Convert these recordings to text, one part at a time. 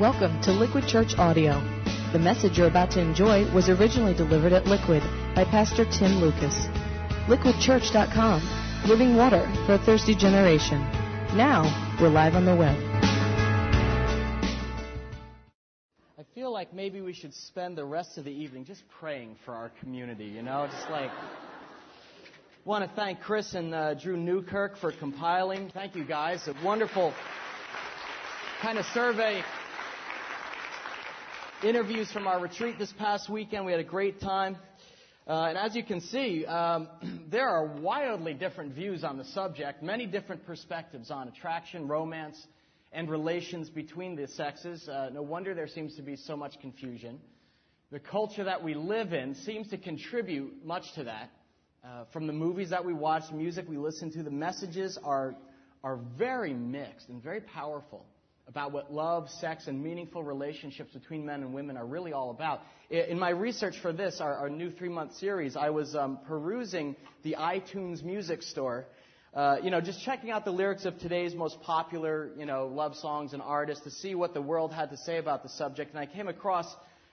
Welcome to Liquid Church Audio. The message you're about to enjoy was originally delivered at Liquid by Pastor Tim Lucas. LiquidChurch.com, living water for a thirsty generation. Now, we're live on the web. I feel like maybe we should spend the rest of the evening just praying for our community, you know? Just like. want to thank Chris and uh, Drew Newkirk for compiling. Thank you guys. A wonderful kind of survey interviews from our retreat this past weekend. We had a great time. Uh, and as you can see, um, there are wildly different views on the subject, many different perspectives on attraction, romance, and relations between the sexes. Uh, no wonder there seems to be so much confusion. The culture that we live in seems to contribute much to that. Uh, from the movies that we watch, music we listen to, the messages are, are very mixed and very powerful about what love, sex, and meaningful relationships between men and women are really all about. In my research for this, our, our new three month series, I was um, perusing the iTunes music store. Uh, you know, just checking out the lyrics of today's most popular, you know, love songs and artists to see what the world had to say about the subject. And I came across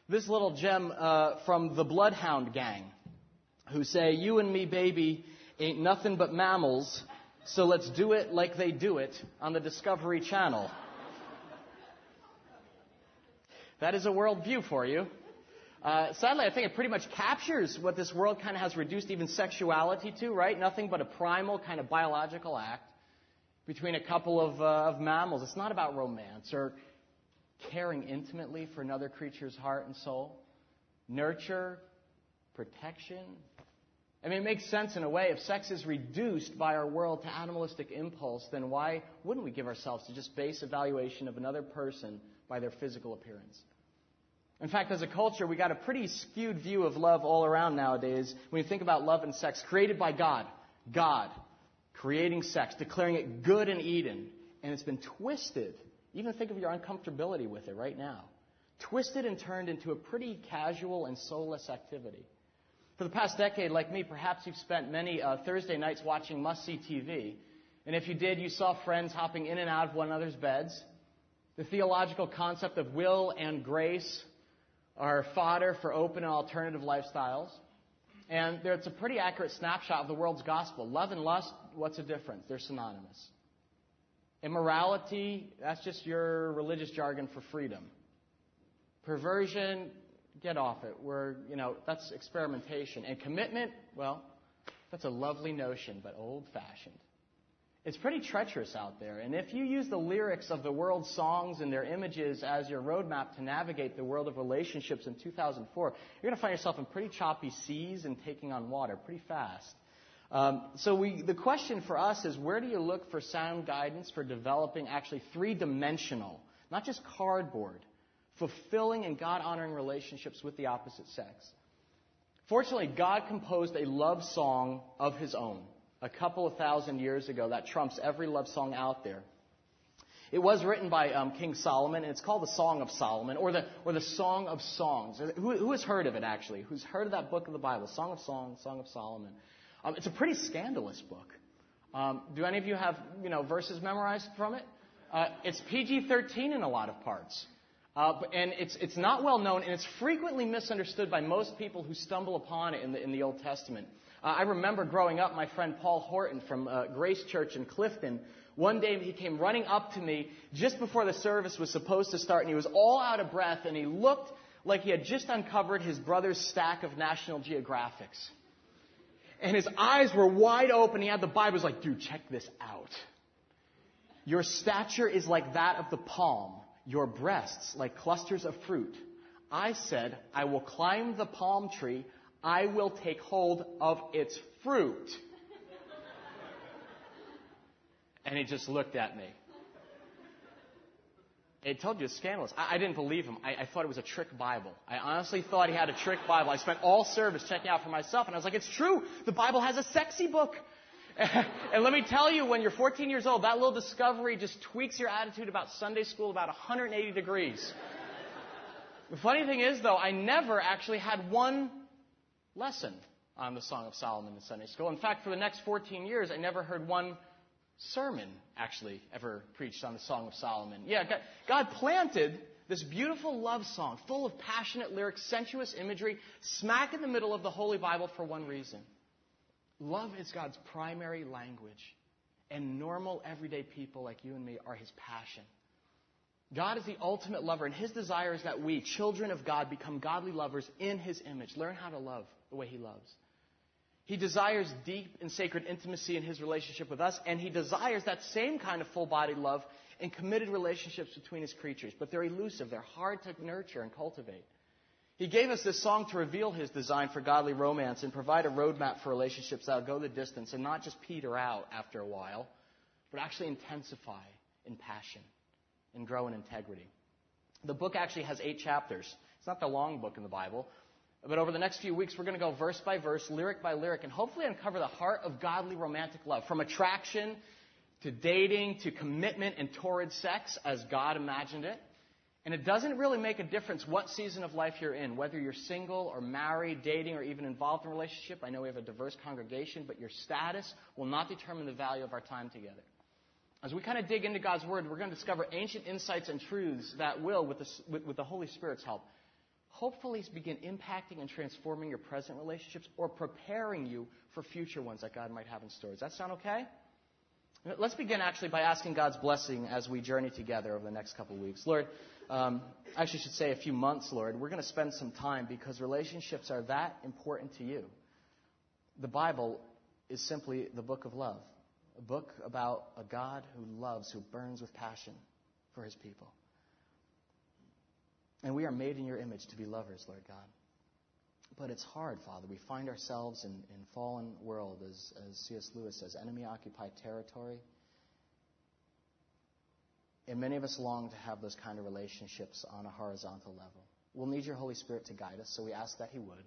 this little gem uh, from the Bloodhound Gang, who say, You and me, baby, ain't nothing but mammals, so let's do it like they do it on the Discovery Channel. That is a worldview for you. Uh, sadly, I think it pretty much captures what this world kind of has reduced even sexuality to, right? Nothing but a primal kind of biological act between a couple of, uh, of mammals. It's not about romance or caring intimately for another creature's heart and soul. Nurture, protection. I mean, it makes sense in a way. If sex is reduced by our world to animalistic impulse, then why wouldn't we give ourselves to just base evaluation of another person by their physical appearance. In fact, as a culture, we got a pretty skewed view of love all around nowadays when you think about love and sex created by God. God creating sex, declaring it good in Eden, and it's been twisted. Even think of your uncomfortability with it right now. Twisted and turned into a pretty casual and soulless activity. For the past decade, like me, perhaps you've spent many uh, Thursday nights watching must see TV. And if you did, you saw friends hopping in and out of one another's beds, the theological concept of will and grace are fodder for open and alternative lifestyles. And it's a pretty accurate snapshot of the world's gospel. Love and lust, what's the difference? They're synonymous. Immorality, that's just your religious jargon for freedom. Perversion, get off it. We're, you know, that's experimentation. And commitment, well, that's a lovely notion, but old fashioned. It's pretty treacherous out there. And if you use the lyrics of the world's songs and their images as your roadmap to navigate the world of relationships in 2004, you're going to find yourself in pretty choppy seas and taking on water pretty fast. Um, so we, the question for us is where do you look for sound guidance for developing actually three-dimensional, not just cardboard, fulfilling and God-honoring relationships with the opposite sex? Fortunately, God composed a love song of His own a couple of thousand years ago that trumps every love song out there. It was written by um, King Solomon, and it's called the Song of Solomon, or the, or the Song of Songs. Who, who, has heard of it, actually? Who's heard of that book of the Bible, Song of Songs, Song of Solomon? Um, it's a pretty scandalous book. Um, do any of you have, you know, verses memorized from it? Uh, it's PG-13 in a lot of parts. Uh, and it's, it's not well known, and it's frequently misunderstood by most people who stumble upon it in the, in the Old Testament. Uh, I remember growing up, my friend Paul Horton from uh, Grace Church in Clifton, one day he came running up to me just before the service was supposed to start, and he was all out of breath, and he looked like he had just uncovered his brother's stack of National Geographics. And his eyes were wide open. He had the Bible. He was like, dude, check this out. Your stature is like that of the palm, your breasts like clusters of fruit. I said, I will climb the palm tree. I will take hold of its fruit. and he just looked at me. It told you it's scandalous. I, I didn't believe him. I, I, thought it was a trick Bible. I honestly thought he had a trick Bible. I spent all service checking out for myself, and I was like, it's true. The Bible has a sexy book. and let me tell you, when you're 14 years old, that little discovery just tweaks your attitude about Sunday school about 180 degrees. the funny thing is, though, I never actually had one lesson on the Song of Solomon in Sunday school. In fact, for the next 14 years, I never heard one sermon actually ever preached on the Song of Solomon. Yeah, God planted this beautiful love song, full of passionate lyrics, sensuous imagery, smack in the middle of the Holy Bible for one reason. Love is God's primary language, and normal, everyday people like you and me are His passion. God is the ultimate lover, and His desire is that we, children of God, become godly lovers in His image. Learn how to love the way He loves. He desires deep and sacred intimacy in His relationship with us, and He desires that same kind of full bodied love in committed relationships between His creatures. But they're elusive, they're hard to nurture and cultivate. He gave us this song to reveal His design for godly romance and provide a roadmap for relationships that'll go the distance and not just peter out after a while, but actually intensify in passion and grow in integrity. The book actually has eight chapters. It's not the long book in the Bible. But over the next few weeks, we're going to go verse by verse, lyric by lyric, and hopefully uncover the heart of godly romantic love. From attraction to dating to commitment and torrid sex as God imagined it. And it doesn't really make a difference what season of life you're in, whether you're single or married, dating, or even involved in a relationship. I know we have a diverse congregation, but your status will not determine the value of our time together. As we kind of dig into God's Word, we're going to discover ancient insights and truths that will, with the, with, with the Holy Spirit's help, hopefully begin impacting and transforming your present relationships or preparing you for future ones that God might have in store. Does that sound okay? Let's begin actually by asking God's blessing as we journey together over the next couple of weeks. Lord, um, I actually should say a few months, Lord. We're going to spend some time because relationships are that important to you. The Bible is simply the book of love a book about a God who loves, who burns with passion for his people. And we are made in your image to be lovers, Lord God. But it's hard, Father. We find ourselves in, in fallen world, as, as C.S. Lewis says, enemy occupied territory. And many of us long to have those kind of relationships on a horizontal level. We'll need your Holy Spirit to guide us, so we ask that He would,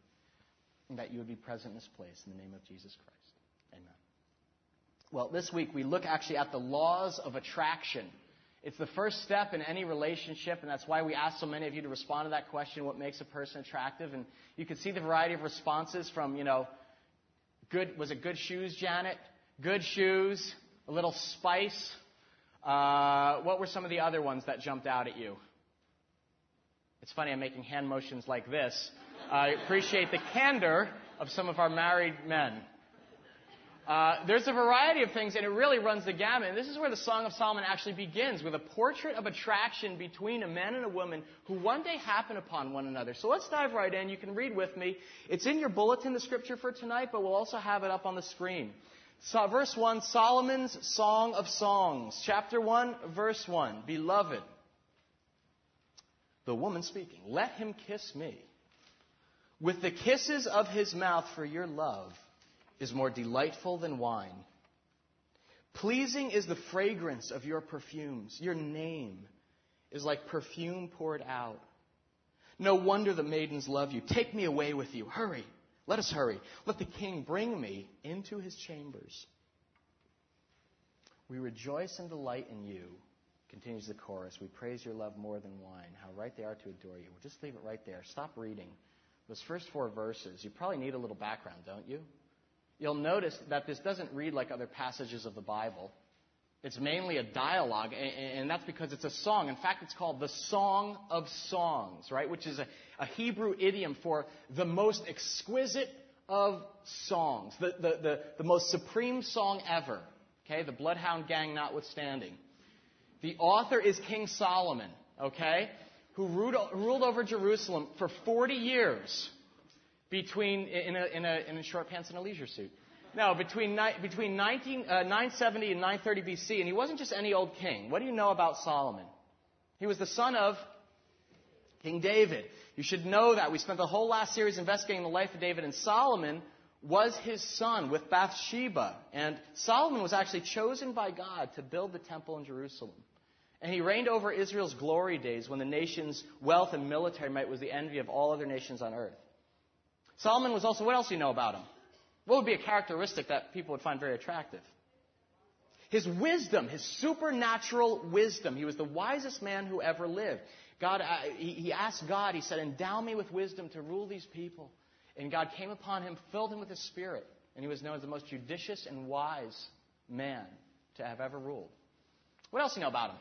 and that you would be present in this place in the name of Jesus Christ. Well, this week we look actually at the laws of attraction. It's the first step in any relationship, and that's why we asked so many of you to respond to that question what makes a person attractive? And you can see the variety of responses from, you know, good, was it good shoes, Janet? Good shoes, a little spice. Uh, what were some of the other ones that jumped out at you? It's funny, I'm making hand motions like this. I appreciate the candor of some of our married men. Uh, there's a variety of things, and it really runs the gamut. And this is where the Song of Solomon actually begins with a portrait of attraction between a man and a woman who one day happen upon one another. So let's dive right in. You can read with me. It's in your bulletin, the scripture for tonight, but we'll also have it up on the screen. So, verse 1, Solomon's Song of Songs. Chapter 1, verse 1. Beloved, the woman speaking, let him kiss me. With the kisses of his mouth for your love is more delightful than wine. Pleasing is the fragrance of your perfumes. Your name is like perfume poured out. No wonder the maidens love you. Take me away with you. Hurry. Let us hurry. Let the king bring me into his chambers. We rejoice and delight in you, continues the chorus. We praise your love more than wine. How right they are to adore you. We'll just leave it right there. Stop reading. Those first four verses, you probably need a little background, don't you? You'll notice that this doesn't read like other passages of the Bible. It's mainly a dialogue, and that's because it's a song. In fact, it's called the Song of Songs, right? Which is a, a Hebrew idiom for the most exquisite of songs, the, the, the, the most supreme song ever, okay? The Bloodhound Gang notwithstanding. The author is King Solomon, okay? Who ruled, ruled over Jerusalem for 40 years between in a, in a, in a short pants and a leisure suit. No, between, between 19, uh, 970 and 930 BC, and he wasn't just any old king. What do you know about Solomon? He was the son of King David. You should know that. We spent the whole last series investigating the life of David, and Solomon was his son with Bathsheba. And Solomon was actually chosen by God to build the temple in Jerusalem. And he reigned over Israel's glory days when the nation's wealth and military might was the envy of all other nations on earth. Solomon was also, what else do you know about him? What would be a characteristic that people would find very attractive? His wisdom, his supernatural wisdom. He was the wisest man who ever lived. God, uh, he, he asked God, he said, Endow me with wisdom to rule these people. And God came upon him, filled him with his spirit, and he was known as the most judicious and wise man to have ever ruled. What else do you know about him?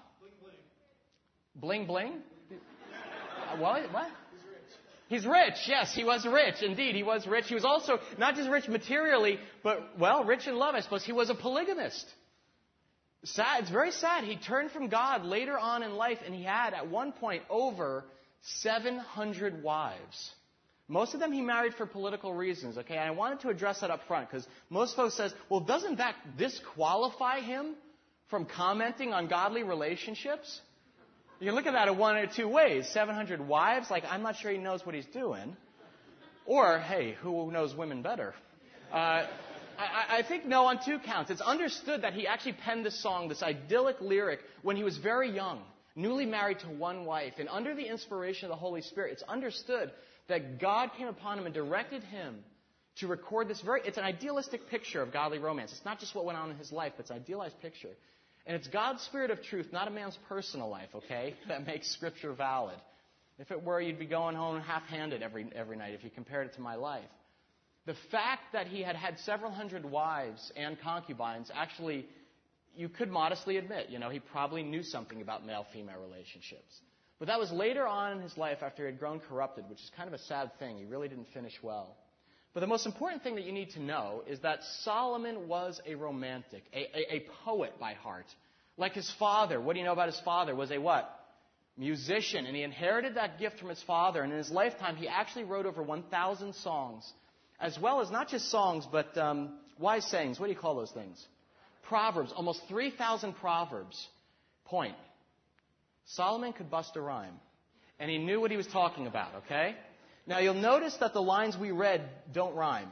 Bling bling. Bling bling? What? What? He's rich. Yes, he was rich. Indeed, he was rich. He was also not just rich materially, but, well, rich in love, I suppose. He was a polygamist. Sad. It's very sad. He turned from God later on in life, and he had, at one point, over 700 wives. Most of them he married for political reasons, okay? And I wanted to address that up front, because most folks says, well, doesn't that disqualify him from commenting on godly relationships? You can look at that in one or two ways. 700 wives, like, I'm not sure he knows what he's doing. Or, hey, who knows women better? Uh, I, I, think no on two counts. It's understood that he actually penned this song, this idyllic lyric, when he was very young, newly married to one wife. And under the inspiration of the Holy Spirit, it's understood that God came upon him and directed him to record this very, it's an idealistic picture of godly romance. It's not just what went on in his life, but it's an idealized picture. And it's God's Spirit of truth, not a man's personal life, okay, that makes Scripture valid. If it were, you'd be going home half handed every, every night if you compared it to my life. The fact that he had had several hundred wives and concubines actually, you could modestly admit, you know, he probably knew something about male female relationships. But that was later on in his life after he had grown corrupted, which is kind of a sad thing. He really didn't finish well. But the most important thing that you need to know is that Solomon was a romantic, a, a, a, poet by heart. Like his father. What do you know about his father? Was a what? Musician. And he inherited that gift from his father. And in his lifetime, he actually wrote over 1,000 songs. As well as not just songs, but um, wise sayings. What do you call those things? Proverbs. Almost 3,000 proverbs. Point. Solomon could bust a rhyme. And he knew what he was talking about, okay? Now, you'll notice that the lines we read don't rhyme.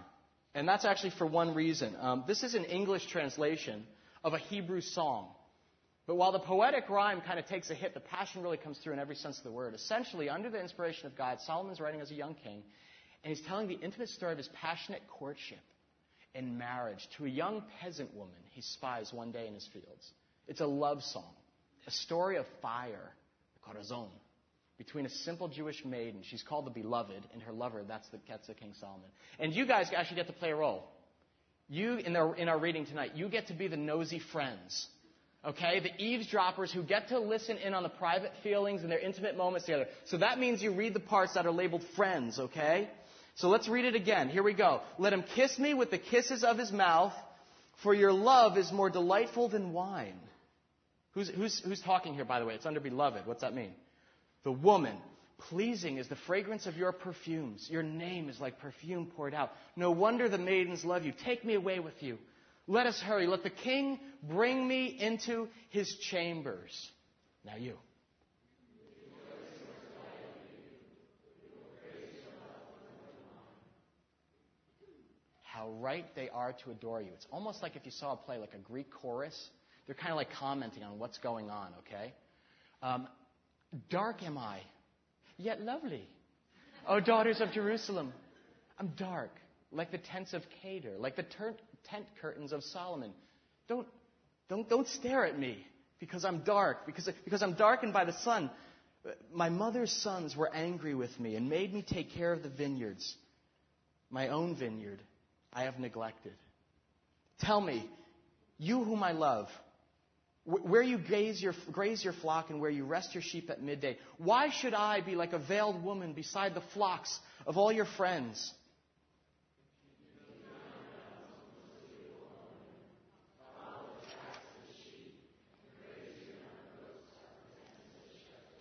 And that's actually for one reason. Um, this is an English translation of a Hebrew song. But while the poetic rhyme kind of takes a hit, the passion really comes through in every sense of the word. Essentially, under the inspiration of God, Solomon's writing as a young king, and he's telling the intimate story of his passionate courtship and marriage to a young peasant woman he spies one day in his fields. It's a love song, a story of fire, corazon, between a simple Jewish maiden. She's called the beloved, and her lover, that's the, the King Solomon. And you guys actually get to play a role. You, in our, in our reading tonight, you get to be the nosy friends. Okay? The eavesdroppers who get to listen in on the private feelings and their intimate moments together. So that means you read the parts that are labeled friends, okay? So let's read it again. Here we go. Let him kiss me with the kisses of his mouth, for your love is more delightful than wine. Who's, who's, who's talking here, by the way? It's under beloved. What's that mean? The woman, pleasing is the fragrance of your perfumes. Your name is like perfume poured out. No wonder the maidens love you. Take me away with you. Let us hurry. Let the king bring me into his chambers. Now you. How right they are to adore you. It's almost like if you saw a play like a Greek chorus. They're kind of like commenting on what's going on, okay? Um, Dark am I, yet lovely. O daughters of Jerusalem, I'm dark, like the tents of Kedar, like the tent curtains of Solomon. Don't, don't, don't stare at me because I'm dark, because, because I'm darkened by the sun. My mother's sons were angry with me and made me take care of the vineyards. My own vineyard I have neglected. Tell me, you whom I love, where you graze your, graze your flock and where you rest your sheep at midday. Why should I be like a veiled woman beside the flocks of all your friends?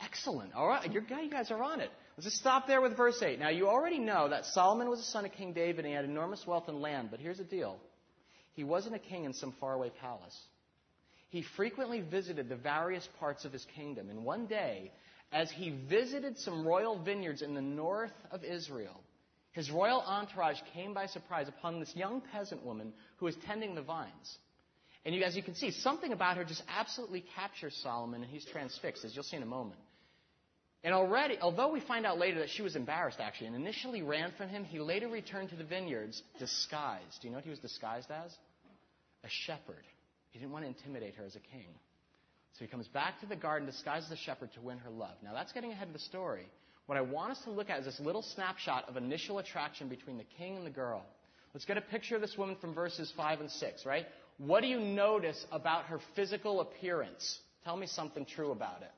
Excellent. All right, you guys are on it. Let's just stop there with verse 8. Now, you already know that Solomon was a son of King David and he had enormous wealth and land, but here's the deal. He wasn't a king in some faraway palace he frequently visited the various parts of his kingdom. And one day, as he visited some royal vineyards in the north of Israel, his royal entourage came by surprise upon this young peasant woman who was tending the vines. And you, as you can see, something about her just absolutely captures Solomon, and he's transfixed, as you'll see in a moment. And already, although we find out later that she was embarrassed, actually, and initially ran from him, he later returned to the vineyards disguised. Do you know what he was disguised as? A shepherd. He didn't want to intimidate her as a king. So he comes back to the garden disguised as a shepherd to win her love. Now that's getting ahead of the story. What I want us to look at is this little snapshot of initial attraction between the king and the girl. Let's get a picture of this woman from verses 5 and 6, right? What do you notice about her physical appearance? Tell me something true about it.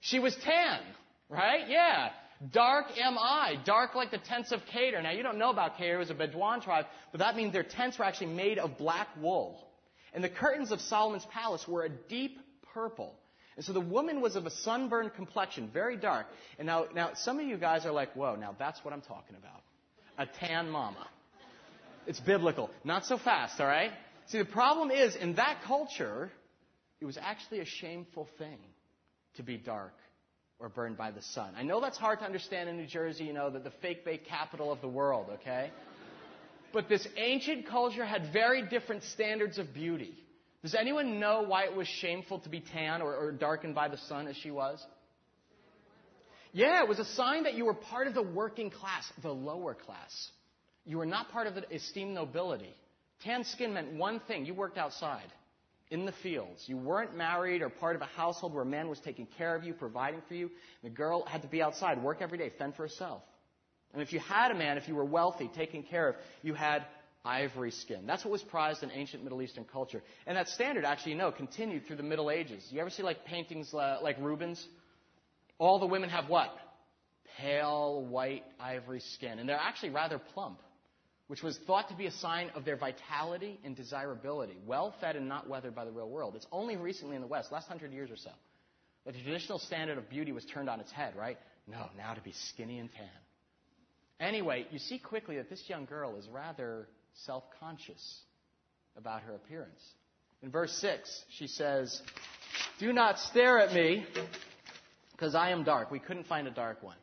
She was tan, Right? Yeah. Dark am I. Dark like the tents of Kedar. Now, you don't know about Kedar. It was a Bedouin tribe, but that means their tents were actually made of black wool. And the curtains of Solomon's palace were a deep purple. And so the woman was of a sunburned complexion, very dark. And now, now some of you guys are like, whoa, now that's what I'm talking about. A tan mama. It's biblical. Not so fast, all right? See, the problem is, in that culture, it was actually a shameful thing to be dark or burned by the sun. I know that's hard to understand in New Jersey, you know, the, the fake bake capital of the world, okay? But this ancient culture had very different standards of beauty. Does anyone know why it was shameful to be tan or, or darkened by the sun as she was? Yeah, it was a sign that you were part of the working class, the lower class. You were not part of the esteemed nobility. Tan skin meant one thing you worked outside in the fields. You weren't married or part of a household where a man was taking care of you, providing for you. The girl had to be outside, work every day, fend for herself. And if you had a man, if you were wealthy, taken care of, you had ivory skin. That's what was prized in ancient Middle Eastern culture. And that standard, actually, you know, continued through the Middle Ages. You ever see like paintings uh, like Rubens? All the women have what? Pale white ivory skin. And they're actually rather plump which was thought to be a sign of their vitality and desirability, well fed and not weathered by the real world. It's only recently in the West, last hundred years or so, that the traditional standard of beauty was turned on its head, right? No, now to be skinny and tan. Anyway, you see quickly that this young girl is rather self conscious about her appearance. In verse 6, she says, Do not stare at me, because I am dark. We couldn't find a dark one.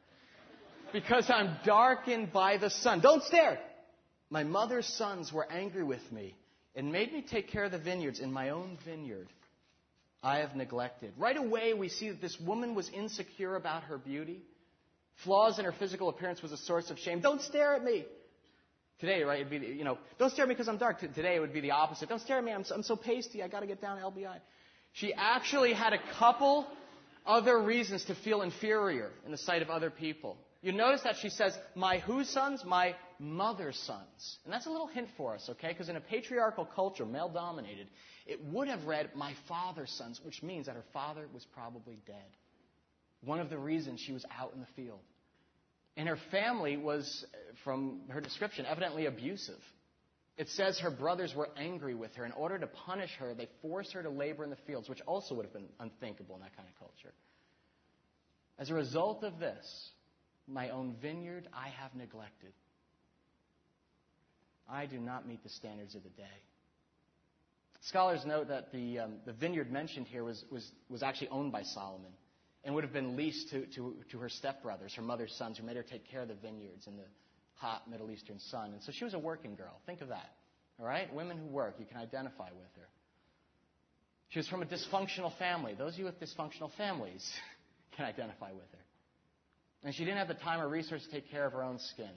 Because I'm darkened by the sun. Don't stare! My mother's sons were angry with me and made me take care of the vineyards in my own vineyard. I have neglected. Right away, we see that this woman was insecure about her beauty. Flaws in her physical appearance was a source of shame. Don't stare at me. Today, right, it'd be, you know, don't stare at me because I'm dark. Today, it would be the opposite. Don't stare at me. I'm so, I'm so pasty. I got to get down to LBI. She actually had a couple other reasons to feel inferior in the sight of other people. You notice that she says, My whose sons? My mother's sons. And that's a little hint for us, okay? Because in a patriarchal culture, male dominated, it would have read, My father's sons, which means that her father was probably dead. One of the reasons she was out in the field. And her family was, from her description, evidently abusive. It says her brothers were angry with her. In order to punish her, they forced her to labor in the fields, which also would have been unthinkable in that kind of culture. As a result of this, my own vineyard I have neglected. I do not meet the standards of the day. Scholars note that the, um, the vineyard mentioned here was, was, was actually owned by Solomon and would have been leased to, to, to her stepbrothers, her mother's sons, who made her take care of the vineyards in the hot Middle Eastern sun. And so she was a working girl. Think of that. All right? Women who work, you can identify with her. She was from a dysfunctional family. Those of you with dysfunctional families can identify with her. And she didn't have the time or resources to take care of her own skin.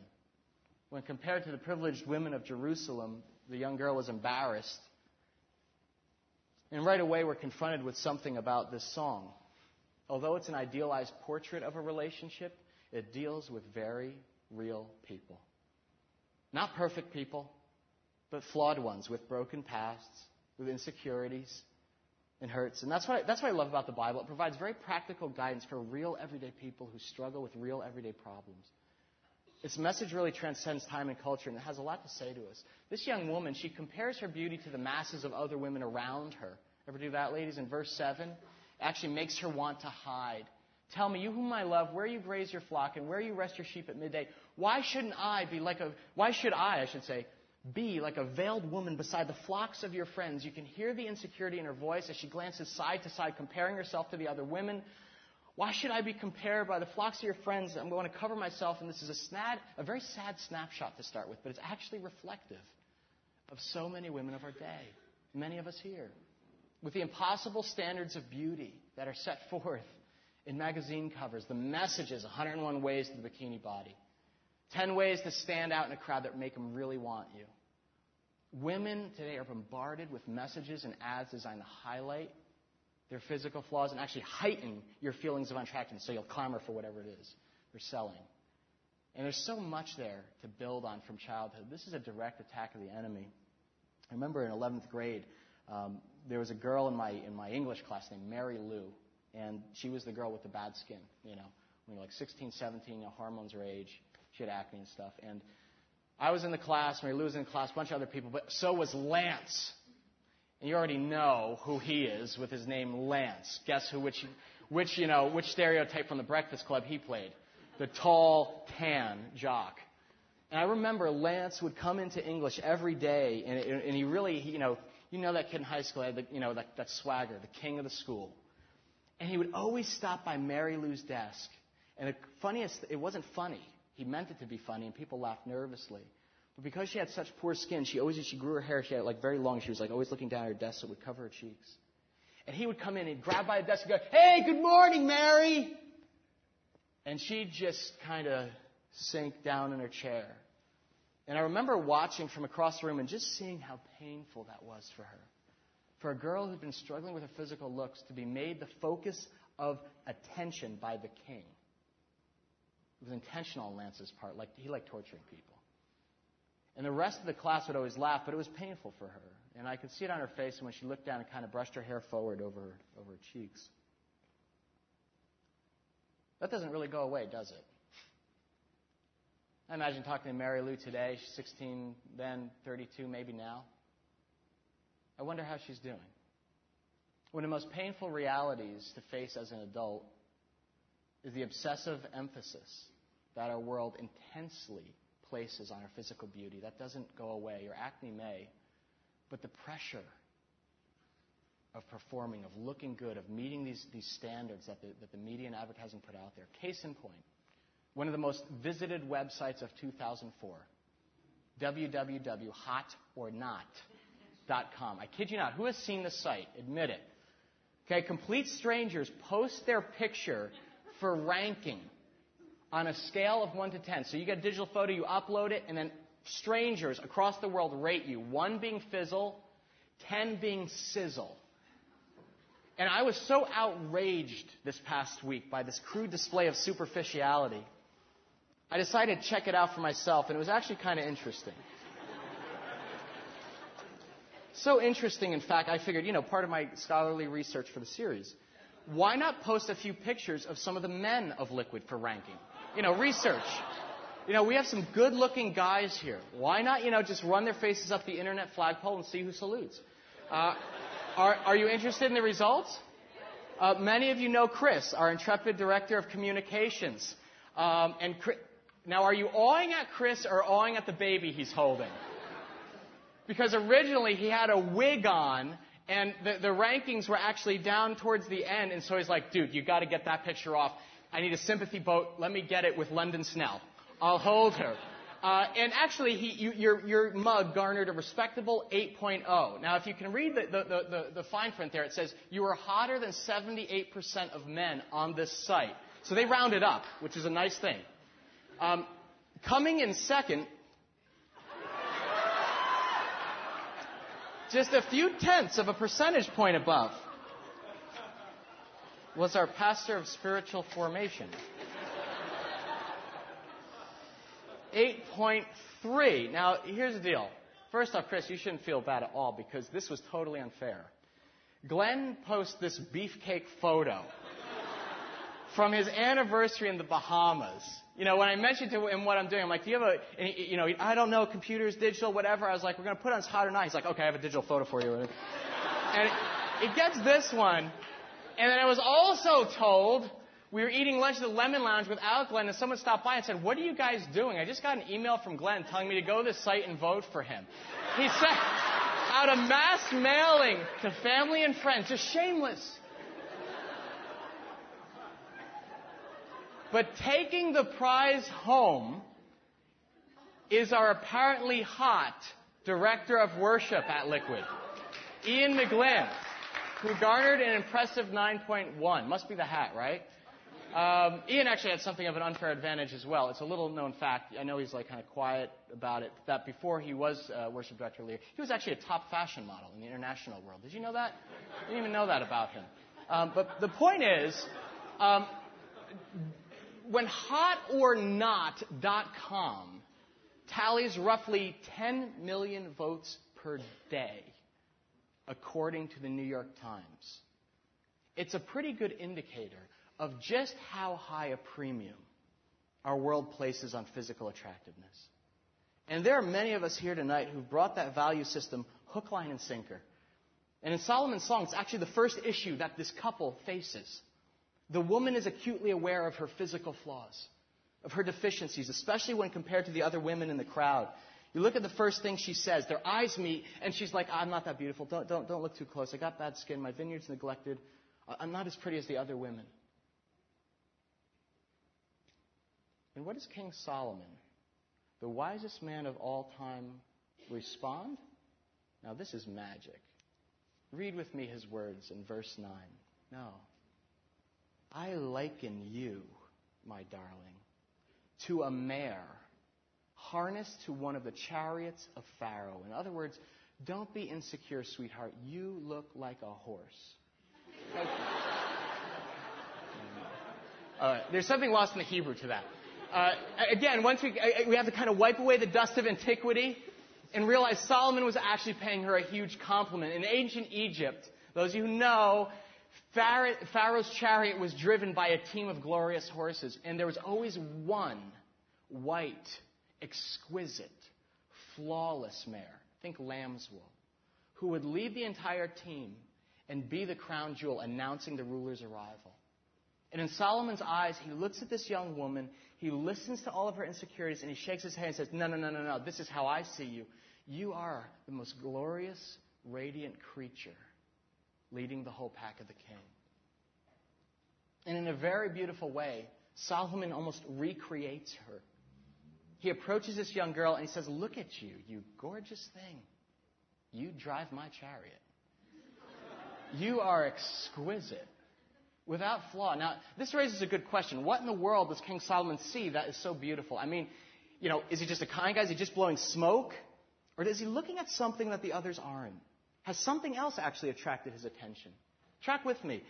When compared to the privileged women of Jerusalem, the young girl was embarrassed. And right away, we're confronted with something about this song. Although it's an idealized portrait of a relationship, it deals with very real people. Not perfect people, but flawed ones with broken pasts, with insecurities, and hurts. And that's what, I, that's what I love about the Bible. It provides very practical guidance for real everyday people who struggle with real everyday problems. Its message really transcends time and culture, and it has a lot to say to us. This young woman, she compares her beauty to the masses of other women around her. Ever do that, ladies? In verse 7, actually makes her want to hide. Tell me, you whom I love, where you graze your flock and where you rest your sheep at midday. Why shouldn't I be like a, why should I, I should say, be like a veiled woman beside the flocks of your friends. You can hear the insecurity in her voice as she glances side to side, comparing herself to the other women. Why should I be compared by the flocks of your friends? I'm going to cover myself, and this is a, snad, a very sad snapshot to start with, but it's actually reflective of so many women of our day, many of us here, with the impossible standards of beauty that are set forth in magazine covers, the messages 101 ways to the bikini body. 10 ways to stand out in a crowd that make them really want you. Women today are bombarded with messages and ads designed to highlight their physical flaws and actually heighten your feelings of unattractiveness so you'll clamor for whatever it is they're selling. And there's so much there to build on from childhood. This is a direct attack of the enemy. I remember in 11th grade, um, there was a girl in my, in my English class named Mary Lou, and she was the girl with the bad skin, you know when you're like 16, 17, you know, hormones are age. She had acne and stuff. And I was in the class, Mary Lou was in the class, a bunch of other people, but so was Lance. And you already know who he is with his name Lance. Guess who, which, which, you know, which stereotype from the Breakfast Club he played? The tall, tan jock. And I remember Lance would come into English every day, and, and he really, you know, you know that kid in high school had the, you know, that, that swagger, the king of the school. And he would always stop by Mary Lou's desk. And the funniest, it wasn't funny. He meant it to be funny, and people laughed nervously. But because she had such poor skin, she always, she grew her hair, she had it like very long. She was like always looking down at her desk so it would cover her cheeks. And he would come in and grab by the desk and go, Hey, good morning, Mary! And she'd just kind of sink down in her chair. And I remember watching from across the room and just seeing how painful that was for her. For a girl who'd been struggling with her physical looks to be made the focus of attention by the king. It was intentional on Lance's part. Like he liked torturing people. And the rest of the class would always laugh, but it was painful for her. And I could see it on her face and when she looked down and kind of brushed her hair forward over, over her cheeks. That doesn't really go away, does it? I imagine talking to Mary Lou today. She's 16 then, 32 maybe now. I wonder how she's doing. One of the most painful realities to face as an adult is the obsessive emphasis that our world intensely places on our physical beauty. That doesn't go away. Your acne may, but the pressure of performing, of looking good, of meeting these, these standards that the, that the media and advertising put out there. Case in point, one of the most visited websites of 2004, www.hotornot.com. I kid you not. Who has seen the site? Admit it. Okay, complete strangers post their picture for ranking on a scale of 1 to 10. So you get a digital photo, you upload it, and then strangers across the world rate you. 1 being fizzle, 10 being sizzle. And I was so outraged this past week by this crude display of superficiality. I decided to check it out for myself, and it was actually kind of interesting. so interesting, in fact, I figured, you know, part of my scholarly research for the series, why not post a few pictures of some of the men of Liquid for ranking? You know, research. You know, we have some good looking guys here. Why not, you know, just run their faces up the internet flagpole and see who salutes? Uh, are, are you interested in the results? Uh, many of you know Chris, our intrepid director of communications. Um, and Chris, now, are you awing at Chris or awing at the baby he's holding? Because originally he had a wig on and the, the rankings were actually down towards the end, and so he's like, dude, you got to get that picture off. I need a sympathy vote. Let me get it with London Snell. I'll hold her. Uh, and actually, he, you, your, your mug garnered a respectable 8.0. Now, if you can read the, the, the, the, fine print there, it says you are hotter than 78% of men on this site. So they rounded up, which is a nice thing. Um, coming in second just a few tenths of a percentage point above, was our pastor of spiritual formation. 8.3. Now, here's the deal. First off, Chris, you shouldn't feel bad at all because this was totally unfair. Glenn posted this beefcake photo from his anniversary in the Bahamas. You know, when I mentioned to him what I'm doing, I'm like, do you have a, you know, I don't know, computers, digital, whatever. I was like, we're going to put on hot or not. He's like, okay, I have a digital photo for you. And it gets this one. And then I was also told we were eating lunch at the Lemon Lounge without Glenn, and someone stopped by and said, What are you guys doing? I just got an email from Glenn telling me to go to this site and vote for him. He sent out a mass mailing to family and friends, just shameless. But taking the prize home is our apparently hot director of worship at Liquid, Ian McGlynn, who garnered an impressive 9.1. Must be the hat, right? Um, Ian actually had something of an unfair advantage as well. It's a little known fact. I know he's like kind of quiet about it. That before he was uh, worship director leader, he was actually a top fashion model in the international world. Did you know that? I didn't even know that about him. Um, but the point is, um, when hotornot.com tallies roughly 10 million votes per day, according to the New York Times, it's a pretty good indicator of just how high a premium our world places on physical attractiveness. And there are many of us here tonight who've brought that value system hook, line, and sinker. And in Solomon's song, it's actually the first issue that this couple faces. The woman is acutely aware of her physical flaws, of her deficiencies, especially when compared to the other women in the crowd. You look at the first thing she says, their eyes meet, and she's like, I'm not that beautiful. Don't, don't, don't look too close. I got bad skin. My vineyard's neglected. I'm not as pretty as the other women. And what does King Solomon, the wisest man of all time, respond? Now, this is magic. Read with me his words in verse 9. No. I liken you, my darling, to a mare harnessed to one of the chariots of Pharaoh. In other words, don't be insecure, sweetheart. You look like a horse. uh, there's something lost in the Hebrew to that. Uh, again, once we, uh, we have to kind of wipe away the dust of antiquity and realize Solomon was actually paying her a huge compliment. In ancient Egypt, those of you who know, Pharaoh's chariot was driven by a team of glorious horses, and there was always one white, exquisite, flawless mare. Think lamb's wool, who would lead the entire team and be the crown jewel announcing the ruler's arrival. And in Solomon's eyes, he looks at this young woman, he listens to all of her insecurities, and he shakes his head and says, No, no, no, no, no, this is how I see you. You are the most glorious, radiant creature leading the whole pack of the king. And in a very beautiful way, Solomon almost recreates her. He approaches this young girl and he says, Look at you, you gorgeous thing. You drive my chariot. You are exquisite, without flaw. Now, this raises a good question. What in the world does King Solomon see that is so beautiful? I mean, you know, is he just a kind guy? Is he just blowing smoke? Or is he looking at something that the others aren't? Has something else actually attracted his attention? Track with me.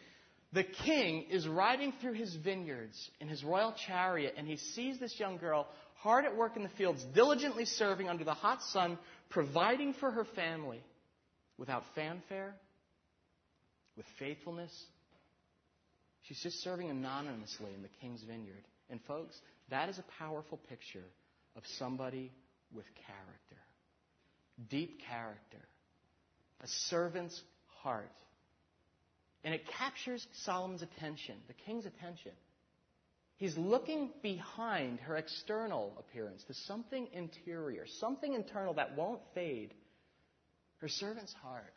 The king is riding through his vineyards in his royal chariot, and he sees this young girl hard at work in the fields, diligently serving under the hot sun, providing for her family without fanfare, with faithfulness. She's just serving anonymously in the king's vineyard. And, folks, that is a powerful picture of somebody with character deep character, a servant's heart. And it captures Solomon's attention, the king's attention. He's looking behind her external appearance to something interior, something internal that won't fade. Her servant's heart.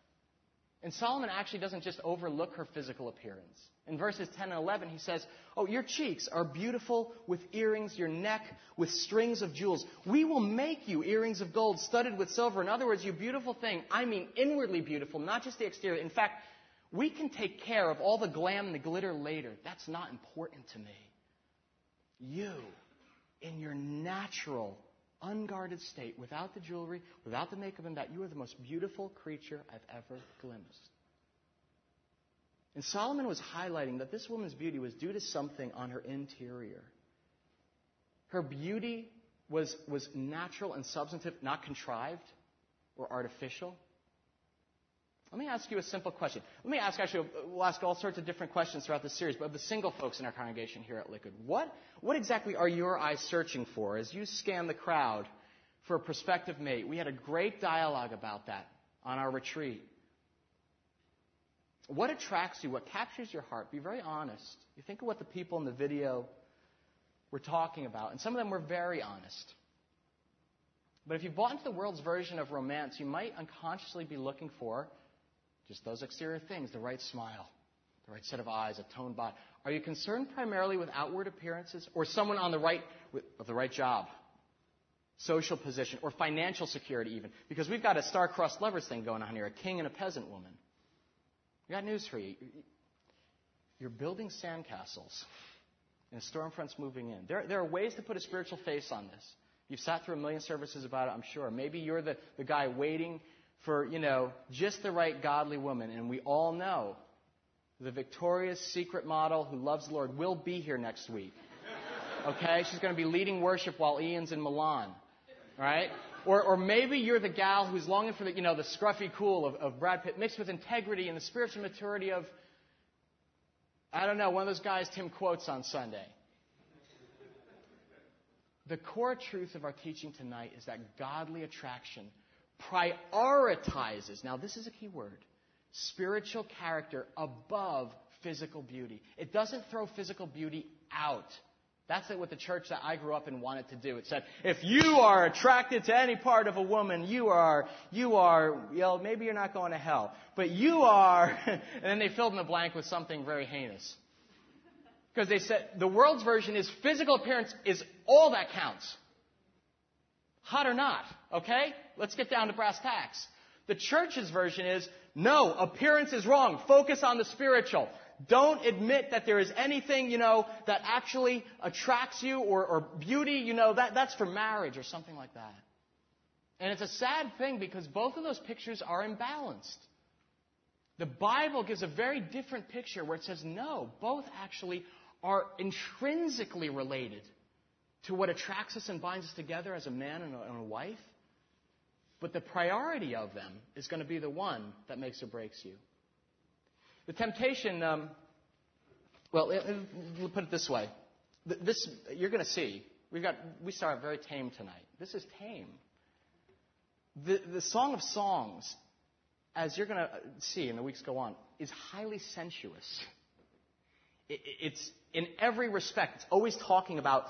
And Solomon actually doesn't just overlook her physical appearance. In verses 10 and 11, he says, Oh, your cheeks are beautiful with earrings, your neck with strings of jewels. We will make you earrings of gold studded with silver. In other words, you beautiful thing. I mean inwardly beautiful, not just the exterior. In fact, we can take care of all the glam and the glitter later. That's not important to me. You, in your natural, unguarded state, without the jewelry, without the makeup and that, you are the most beautiful creature I've ever glimpsed. And Solomon was highlighting that this woman's beauty was due to something on her interior. Her beauty was, was natural and substantive, not contrived or artificial. Let me ask you a simple question. Let me ask, actually, we'll ask all sorts of different questions throughout the series, but of the single folks in our congregation here at Liquid, what, what exactly are your eyes searching for as you scan the crowd for a prospective mate? We had a great dialogue about that on our retreat. What attracts you? What captures your heart? Be very honest. You think of what the people in the video were talking about, and some of them were very honest. But if you bought into the world's version of romance, you might unconsciously be looking for just those exterior things the right smile, the right set of eyes, a toned body. Are you concerned primarily with outward appearances or someone on the right, with, the right job, social position, or financial security even? Because we've got a star-crossed lovers thing going on here, a king and a peasant woman. I got news for you. You're building sandcastles, and a storm front's moving in. There, there are ways to put a spiritual face on this. You've sat through a million services about it, I'm sure. Maybe you're the, the guy waiting for, you know, just the right godly woman. And we all know the Victoria's Secret model who loves the Lord will be here next week. Okay? She's going to be leading worship while Ian's in Milan. Right? Or, or maybe you're the gal who's longing for the, you know, the scruffy cool of, of Brad Pitt mixed with integrity and the spiritual maturity of I don't know, one of those guys Tim quotes on Sunday. The core truth of our teaching tonight is that godly attraction prioritizes, now this is a key word, spiritual character above physical beauty. It doesn't throw physical beauty out. That's what the church that I grew up in wanted to do. It said, if you are attracted to any part of a woman, you are, you are, you know, maybe you're not going to hell, but you are, and then they filled in the blank with something very heinous. Because they said, the world's version is physical appearance is all that counts. Hot or not, okay? Let's get down to brass tacks. The church's version is, no, appearance is wrong. Focus on the spiritual. Don't admit that there is anything, you know, that actually attracts you or, or beauty, you know, that, that's for marriage or something like that. And it's a sad thing because both of those pictures are imbalanced. The Bible gives a very different picture where it says, no, both actually are intrinsically related to what attracts us and binds us together as a man and a, and a wife. But the priority of them is going to be the one that makes or breaks you. The temptation, um, well, we'll put it this way. This, you're going to see, we've got, we start very tame tonight. This is tame. The, the Song of Songs, as you're going to see in the weeks go on, is highly sensuous. It, it's in every respect, it's always talking about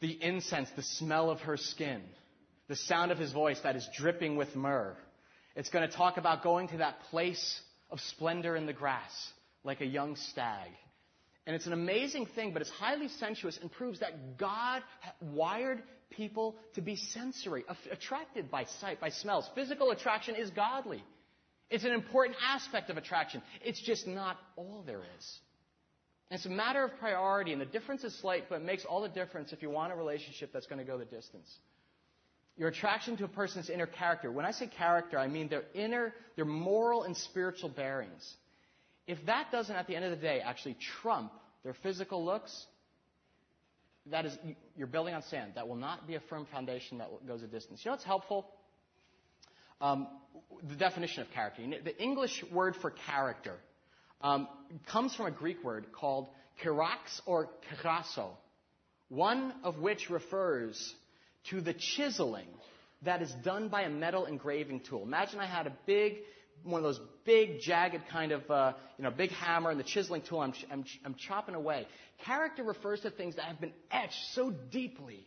the incense, the smell of her skin, the sound of his voice that is dripping with myrrh. It's going to talk about going to that place of splendor in the grass, like a young stag. And it's an amazing thing, but it's highly sensuous and proves that God wired people to be sensory, attracted by sight, by smells. Physical attraction is godly. It's an important aspect of attraction. It's just not all there is. And it's a matter of priority, and the difference is slight, but it makes all the difference if you want a relationship that's going to go the distance. Your attraction to a person's inner character. When I say character, I mean their inner, their moral and spiritual bearings. If that doesn't, at the end of the day, actually trump their physical looks, that is, you're building on sand. That will not be a firm foundation that goes a distance. You know what's helpful? Um, the definition of character. The English word for character um, comes from a Greek word called karax or kerasso, one of which refers to the chiseling that is done by a metal engraving tool. Imagine I had a big, one of those big, jagged kind of, uh, you know, big hammer and the chiseling tool. I'm, I'm, I'm chopping away. Character refers to things that have been etched so deeply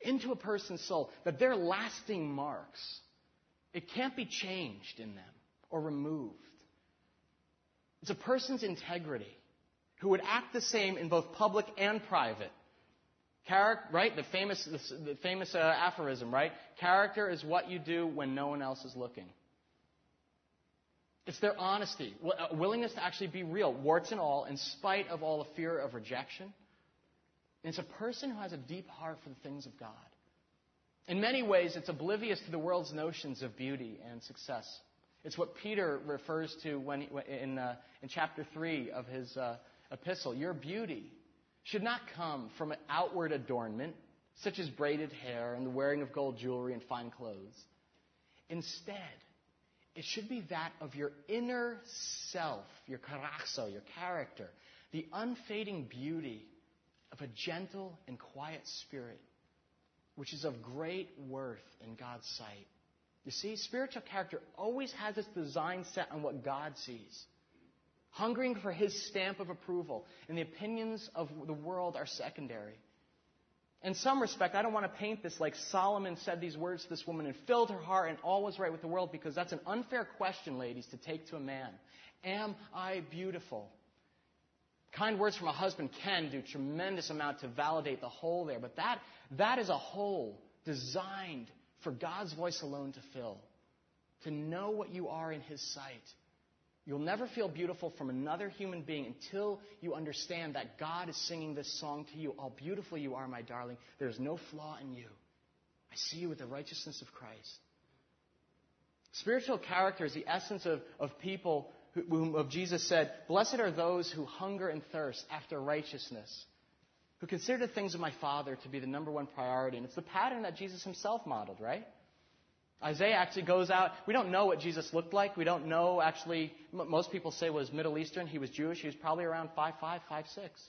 into a person's soul that they're lasting marks. It can't be changed in them or removed. It's a person's integrity who would act the same in both public and private. Character, right? The famous, the, famous uh, aphorism, right? Character is what you do when no one else is looking. It's their honesty, uh, willingness to actually be real, warts and all, in spite of all the fear of rejection. And it's a person who has a deep heart for the things of God. In many ways, it's oblivious to the world's notions of beauty and success. It's what Peter refers to when, in, uh, in chapter 3 of his uh, epistle. Your beauty should not come from an outward adornment, such as braided hair and the wearing of gold jewelry and fine clothes. Instead, it should be that of your inner self, your karaxo, your character, the unfading beauty of a gentle and quiet spirit, which is of great worth in God's sight. You see, spiritual character always has its design set on what God sees hungering for his stamp of approval, and the opinions of the world are secondary. In some respect, I don't want to paint this like Solomon said these words to this woman and filled her heart and all was right with the world because that's an unfair question, ladies, to take to a man. Am I beautiful? Kind words from a husband can do tremendous amount to validate the hole there, but that, that is a hole designed for God's voice alone to fill. To know what you are in His sight You'll never feel beautiful from another human being until you understand that God is singing this song to you. All beautiful you are, my darling. There is no flaw in you. I see you with the righteousness of Christ. Spiritual character is the essence of, of people whom of Jesus said, Blessed are those who hunger and thirst after righteousness, who consider the things of my Father to be the number one priority. And it's the pattern that Jesus himself modeled, right? Isaiah actually goes out. We don't know what Jesus looked like. We don't know actually. Most people say was Middle Eastern. He was Jewish. He was probably around five five, five six.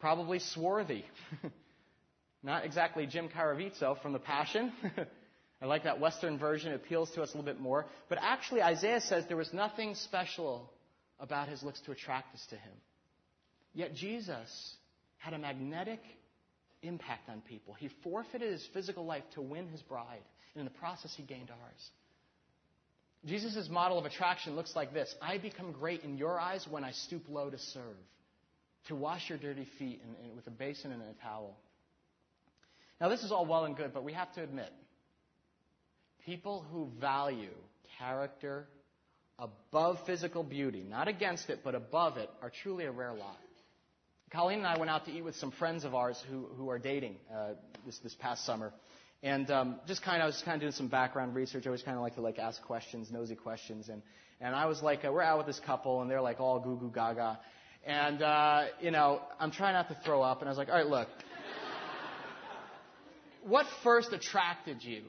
Probably swarthy. Not exactly Jim Caviezel from The Passion. I like that Western version. It appeals to us a little bit more. But actually, Isaiah says there was nothing special about his looks to attract us to him. Yet Jesus had a magnetic impact on people. He forfeited his physical life to win his bride, and in the process, he gained ours. Jesus' model of attraction looks like this I become great in your eyes when I stoop low to serve, to wash your dirty feet in, in, with a basin and a towel. Now, this is all well and good, but we have to admit people who value character above physical beauty, not against it, but above it, are truly a rare lot. Colleen and I went out to eat with some friends of ours who, who are dating uh, this, this past summer. And um, just kind of, I was kind of doing some background research. I always kind of like to like ask questions, nosy questions. And, and I was like, uh, we're out with this couple, and they're like all goo goo gaga. And, uh, you know, I'm trying not to throw up. And I was like, all right, look. what first attracted you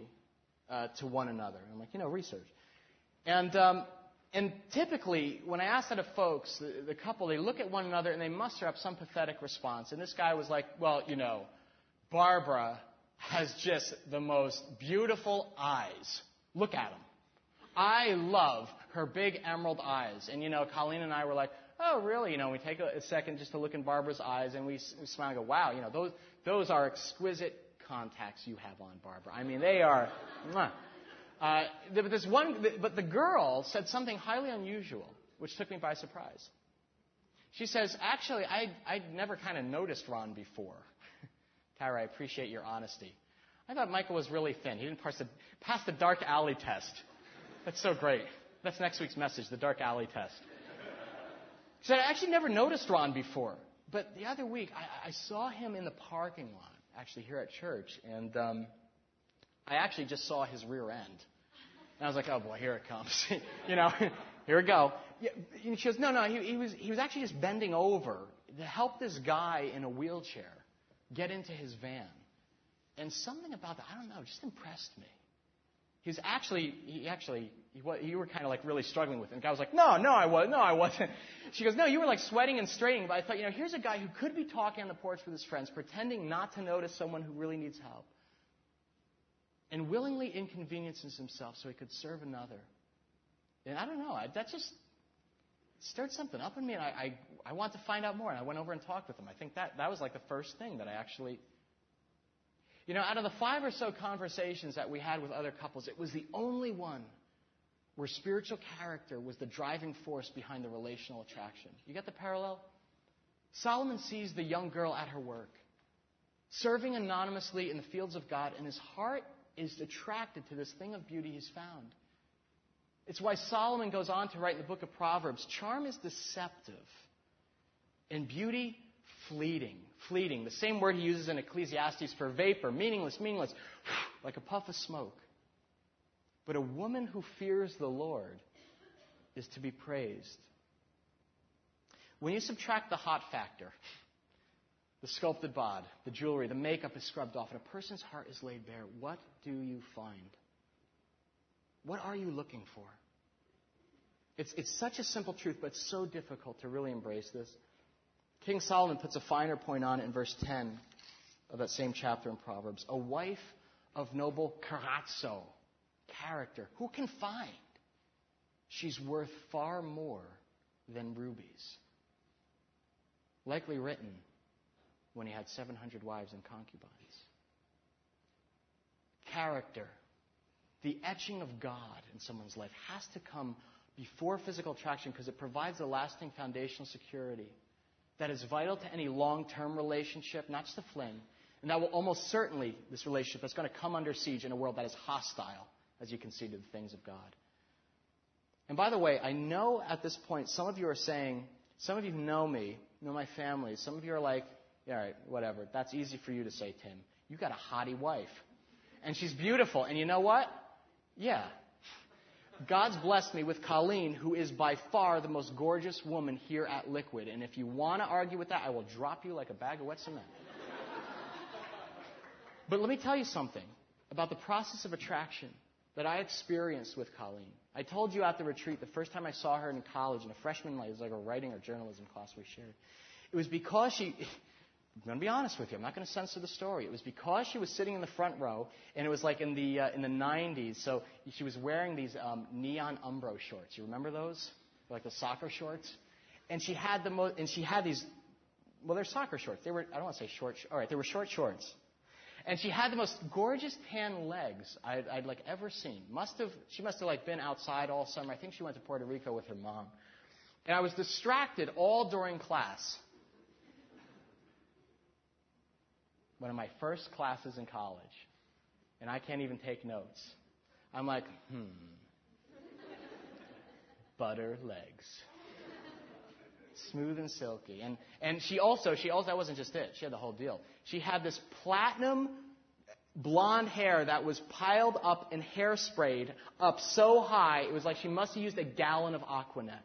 uh, to one another? And I'm like, you know, research. And um, and typically, when I ask that of folks, the, the, couple, they look at one another and they muster up some pathetic response. And this guy was like, well, you know, Barbara has just the most beautiful eyes. Look at them. I love her big emerald eyes. And, you know, Colleen and I were like, oh, really? You know, we take a, second just to look in Barbara's eyes and we, we smile and go, wow, you know, those, those are exquisite contacts you have on, Barbara. I mean, they are. Uh, but this one, but the girl said something highly unusual, which took me by surprise. She says, "Actually, I I'd never kind of noticed Ron before." I appreciate your honesty. I thought Michael was really thin. He didn't pass the, pass the dark alley test. That's so great. That's next week's message, the dark alley test. She said, I actually never noticed Ron before. But the other week, I, I saw him in the parking lot, actually here at church, and um, I actually just saw his rear end. And I was like, oh boy, here it comes. you know, here we go. And she goes, no, no, he, he, was, he was actually just bending over to help this guy in a wheelchair get into his van. And something about that, I don't know, just impressed me. He was actually, he actually, you were kind of like really struggling with it. And the guy was like, no, no, I was, no, I wasn't. She goes, no, you were like sweating and straining. But I thought, you know, here's a guy who could be talking on the porch with his friends, pretending not to notice someone who really needs help and willingly inconveniences himself so he could serve another. And I don't know, that just stirred something up in me, and I, I, I want to find out more. And I went over and talked with him. I think that, that was like the first thing that I actually. You know, out of the five or so conversations that we had with other couples, it was the only one where spiritual character was the driving force behind the relational attraction. You get the parallel? Solomon sees the young girl at her work, serving anonymously in the fields of God, and his heart is attracted to this thing of beauty he's found. It's why Solomon goes on to write in the book of Proverbs charm is deceptive, and beauty fleeting. Fleeting. The same word he uses in Ecclesiastes for vapor, meaningless, meaningless, like a puff of smoke. But a woman who fears the Lord is to be praised. When you subtract the hot factor, the sculpted bod, the jewelry, the makeup is scrubbed off, and a person's heart is laid bare. What do you find? What are you looking for? It's, it's such a simple truth, but so difficult to really embrace this. King Solomon puts a finer point on it in verse 10 of that same chapter in Proverbs. A wife of noble carazzo, character, who can find? She's worth far more than rubies. Likely written when he had 700 wives and concubines. Character, the etching of God in someone's life, has to come before physical attraction because it provides a lasting foundational security that is vital to any long term relationship, not just a fling. And that will almost certainly, this relationship, that's going to come under siege in a world that is hostile, as you can see, to the things of God. And by the way, I know at this point some of you are saying, some of you know me, know my family, some of you are like, yeah, all right, whatever. That's easy for you to say, Tim. You got a hottie wife. And she's beautiful. And you know what? Yeah. God's blessed me with Colleen, who is by far the most gorgeous woman here at Liquid. And if you want to argue with that, I will drop you like a bag of wet cement. but let me tell you something about the process of attraction. that I experienced with Colleen. I told you at the retreat the first time I saw her in college in a freshman it was like a writing or journalism class we shared. It was because she, I'm going to be honest with you. I'm not going to censor the story. It was because she was sitting in the front row, and it was like in the uh, in the 90s. So she was wearing these um, neon Umbro shorts. You remember those? Like the soccer shorts. And she had the mo- and she had these. Well, they're soccer shorts. They were. I don't want to say short. All right, they were short shorts. And she had the most gorgeous tan legs I'd, I'd like ever seen. Must have. She must have like been outside all summer. I think she went to Puerto Rico with her mom. And I was distracted all during class one of my first classes in college, and I can't even take notes. I'm like, hmm, butter legs. Smooth and silky. And, and she also, she also, that wasn't just it. She had the whole deal. She had this platinum blonde hair that was piled up and hairsprayed up so high, it was like she must have used a gallon of Aquanet.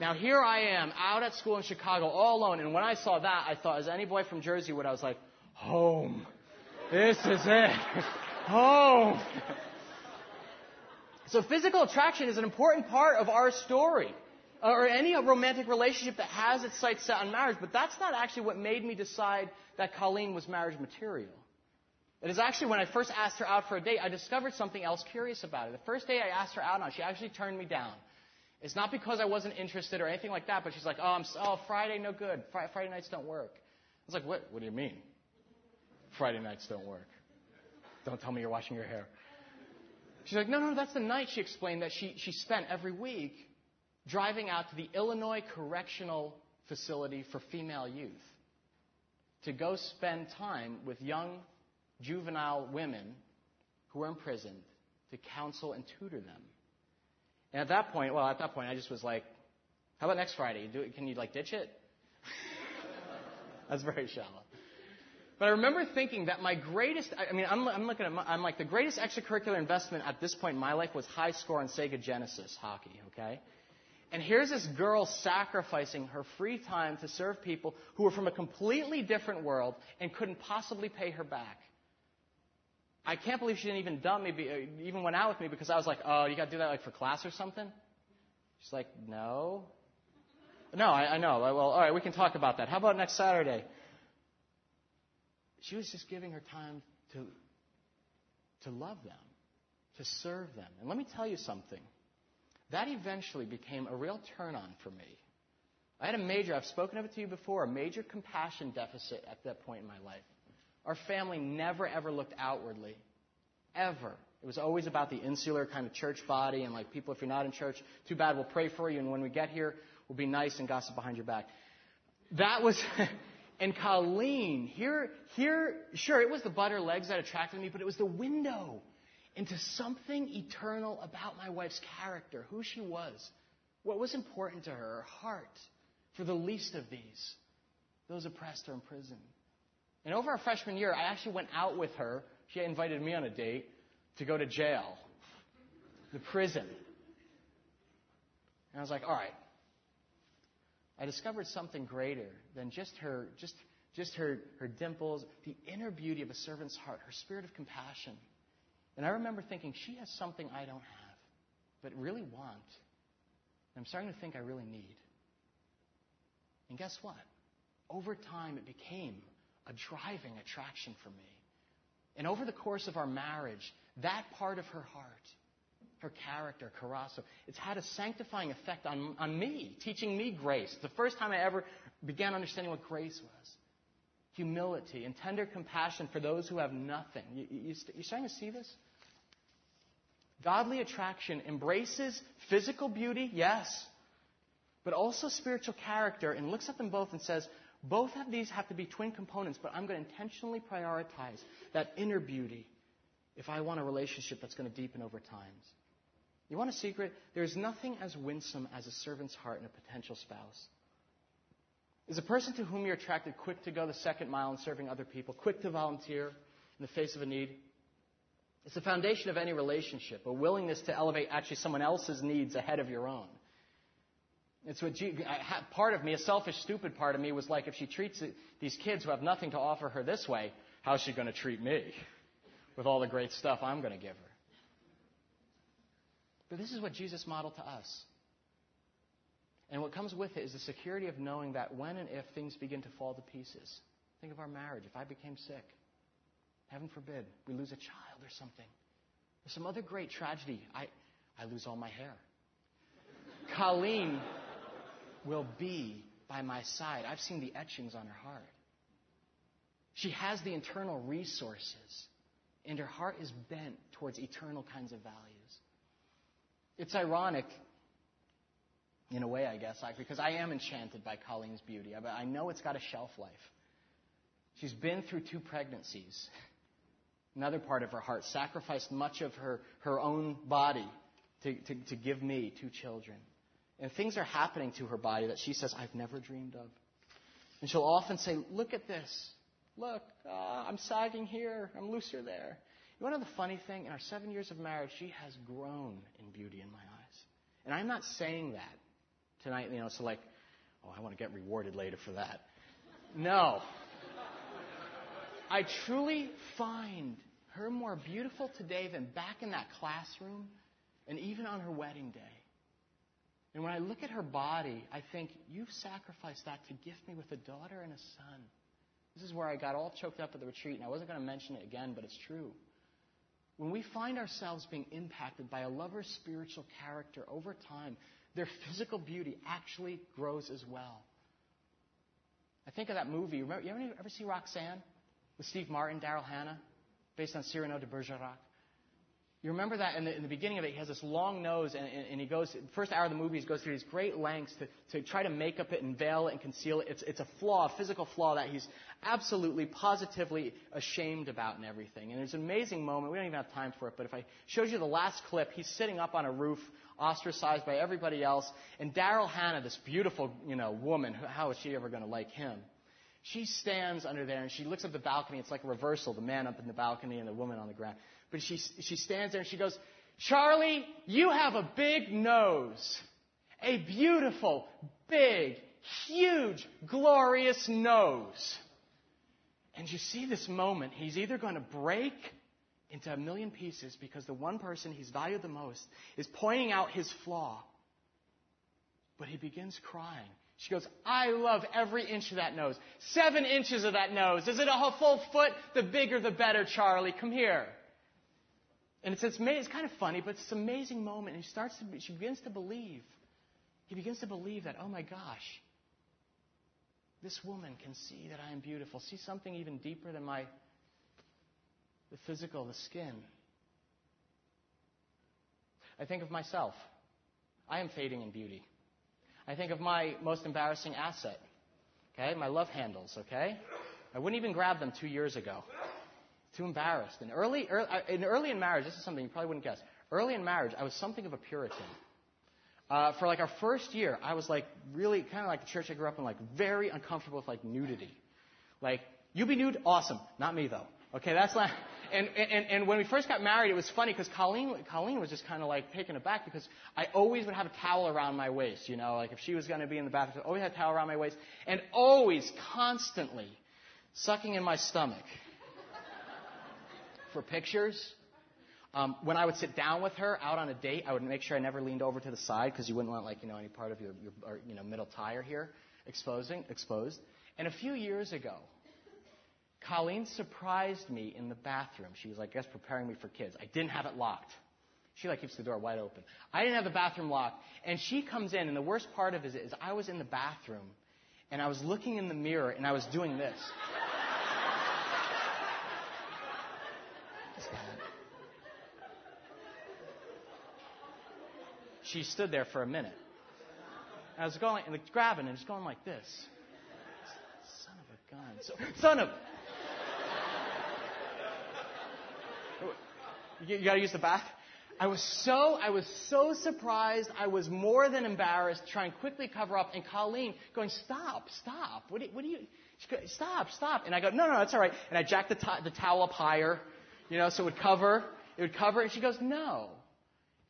Now here I am out at school in Chicago all alone, and when I saw that, I thought, as any boy from Jersey would, I was like, Home. This is it. Home. So physical attraction is an important part of our story. Uh, or any romantic relationship that has its sights set on marriage, but that's not actually what made me decide that Colleen was marriage material. It is actually when I first asked her out for a date, I discovered something else curious about her. The first day I asked her out on, she actually turned me down. It's not because I wasn't interested or anything like that, but she's like, oh, I'm, oh Friday, no good. Friday nights don't work. I was like, what? What do you mean? Friday nights don't work. Don't tell me you're washing your hair. She's like, no, no, that's the night, she explained, that she, she spent every week driving out to the Illinois Correctional Facility for Female Youth to go spend time with young juvenile women who were imprisoned to counsel and tutor them. And at that point, well, at that point, I just was like, how about next Friday? Do, can you like ditch it? That's very shallow. But I remember thinking that my greatest, I mean, I'm, I'm looking at, my, I'm like, the greatest extracurricular investment at this point in my life was high score on Sega Genesis hockey, okay? And here's this girl sacrificing her free time to serve people who were from a completely different world and couldn't possibly pay her back. I can't believe she didn't even dump me, uh, even went out with me because I was like, oh, you got to do that like for class or something. She's like, no. No, I, I know. Well, all right, we can talk about that. How about next Saturday? She was just giving her time to, to love them, to serve them. And let me tell you something. That eventually became a real turn on for me. I had a major, I've spoken of it to you before, a major compassion deficit at that point in my life. Our family never ever looked outwardly. Ever. It was always about the insular kind of church body and like people, if you're not in church, too bad, we'll pray for you. And when we get here, we'll be nice and gossip behind your back. That was, And Colleen, here, here, sure, it was the butter legs that attracted me, but it was the window into something eternal about my wife's character, who she was, what was important to her, her heart for the least of these, those oppressed or imprisoned. And over our freshman year, I actually went out with her. She invited me on a date to go to jail, the prison. And I was like, all right, I discovered something greater than just her, just, just her, her dimples, the inner beauty of a servant's heart, her spirit of compassion. And I remember thinking, she has something I don't have, but really want. And I'm starting to think I really need. And guess what? Over time, it became a driving attraction for me. And over the course of our marriage, that part of her heart her character, Carasso. It's had a sanctifying effect on, on me, teaching me grace. The first time I ever began understanding what grace was. Humility and tender compassion for those who have nothing. You, you, you starting to see this? Godly attraction embraces physical beauty, yes, but also spiritual character and looks at them both and says, both of these have to be twin components, but I'm going to intentionally prioritize that inner beauty if I want a relationship that's going to deepen over time. You want a secret? There's nothing as winsome as a servant's heart in a potential spouse. Is a person to whom you're attracted quick to go the second mile in serving other people, quick to volunteer in the face of a need? It's the foundation of any relationship, a willingness to elevate actually someone else's needs ahead of your own. It's what part of me, a selfish, stupid part of me, was like, if she treats these kids who have nothing to offer her this way, how's she going to treat me with all the great stuff I'm going to give her? But this is what Jesus modeled to us. And what comes with it is the security of knowing that when and if things begin to fall to pieces, think of our marriage. If I became sick, heaven forbid, we lose a child or something, or some other great tragedy, I, I lose all my hair. Colleen will be by my side. I've seen the etchings on her heart. She has the internal resources, and her heart is bent towards eternal kinds of values. It's ironic, in a way, I guess, because I am enchanted by Colleen's beauty. But I know it's got a shelf life. She's been through two pregnancies. Another part of her heart sacrificed much of her, her own body to, to, to give me two children. And things are happening to her body that she says, I've never dreamed of. And she'll often say, Look at this. Look, uh, I'm sagging here. I'm looser there. You want to know the funny thing? In our seven years of marriage, she has grown in beauty in my eyes. And I'm not saying that tonight, you know, so like, oh, I want to get rewarded later for that. No. I truly find her more beautiful today than back in that classroom and even on her wedding day. And when I look at her body, I think, you've sacrificed that to gift me with a daughter and a son. This is where I got all choked up at the retreat, and I wasn't going to mention it again, but it's true. When we find ourselves being impacted by a lover's spiritual character over time, their physical beauty actually grows as well. I think of that movie. Remember, you ever, see Roxanne with Steve Martin, Daryl Hannah, based on Cyrano de Bergerac? You remember that in the, in the beginning of it, he has this long nose, and, and, and he goes, first hour of the movie, he goes through these great lengths to, to try to make up it and veil it and conceal it. It's, it's a flaw, a physical flaw that he's absolutely, positively ashamed about and everything. And it's an amazing moment. We don't even have time for it, but if I showed you the last clip, he's sitting up on a roof, ostracized by everybody else, and Daryl Hannah, this beautiful, you know, woman, how is she ever going to like him? She stands under there and she looks up the balcony. It's like a reversal, the man up in the balcony and the woman on the ground. But she, she stands there and she goes, Charlie, you have a big nose. A beautiful, big, huge, glorious nose. And you see this moment, he's either going to break into a million pieces because the one person he's valued the most is pointing out his flaw. But he begins crying. She goes, I love every inch of that nose. Seven inches of that nose. Is it a full foot? The bigger the better, Charlie. Come here. And it's, it's, it's kind of funny, but it's an amazing moment. And starts to, she begins to believe. He begins to believe that, oh my gosh, this woman can see that I am beautiful. See something even deeper than my the physical, the skin. I think of myself. I am fading in beauty. I think of my most embarrassing asset. Okay, my love handles. Okay, I wouldn't even grab them two years ago. Too embarrassed. And early, early, in early in marriage, this is something you probably wouldn't guess. Early in marriage, I was something of a Puritan. Uh, for like our first year, I was like really kind of like the church I grew up in, like very uncomfortable with like nudity. Like, you be nude? Awesome. Not me though. Okay, that's not. And, and, and when we first got married, it was funny because Colleen, Colleen was just kind of like taken aback because I always would have a towel around my waist, you know, like if she was going to be in the bathroom, I always had a towel around my waist, and always, constantly, sucking in my stomach for pictures. Um, when I would sit down with her out on a date, I would make sure I never leaned over to the side because you wouldn't want like you know any part of your, your or, you know middle tire here exposing exposed. And a few years ago, Colleen surprised me in the bathroom. She was like, I guess preparing me for kids. I didn't have it locked. She like keeps the door wide open. I didn't have the bathroom locked, and she comes in, and the worst part of it is I was in the bathroom, and I was looking in the mirror, and I was doing this. She stood there for a minute. I was going and grabbing and just going like this. Son of a gun. So, son of. You, you got to use the bath. I was so I was so surprised. I was more than embarrassed, trying quickly cover up. And Colleen going, "Stop, stop! What do, what do you? Goes, stop, stop!" And I go, "No, no, that's all right." And I jacked the, the towel up higher, you know, so it would cover. It would cover. And she goes, "No."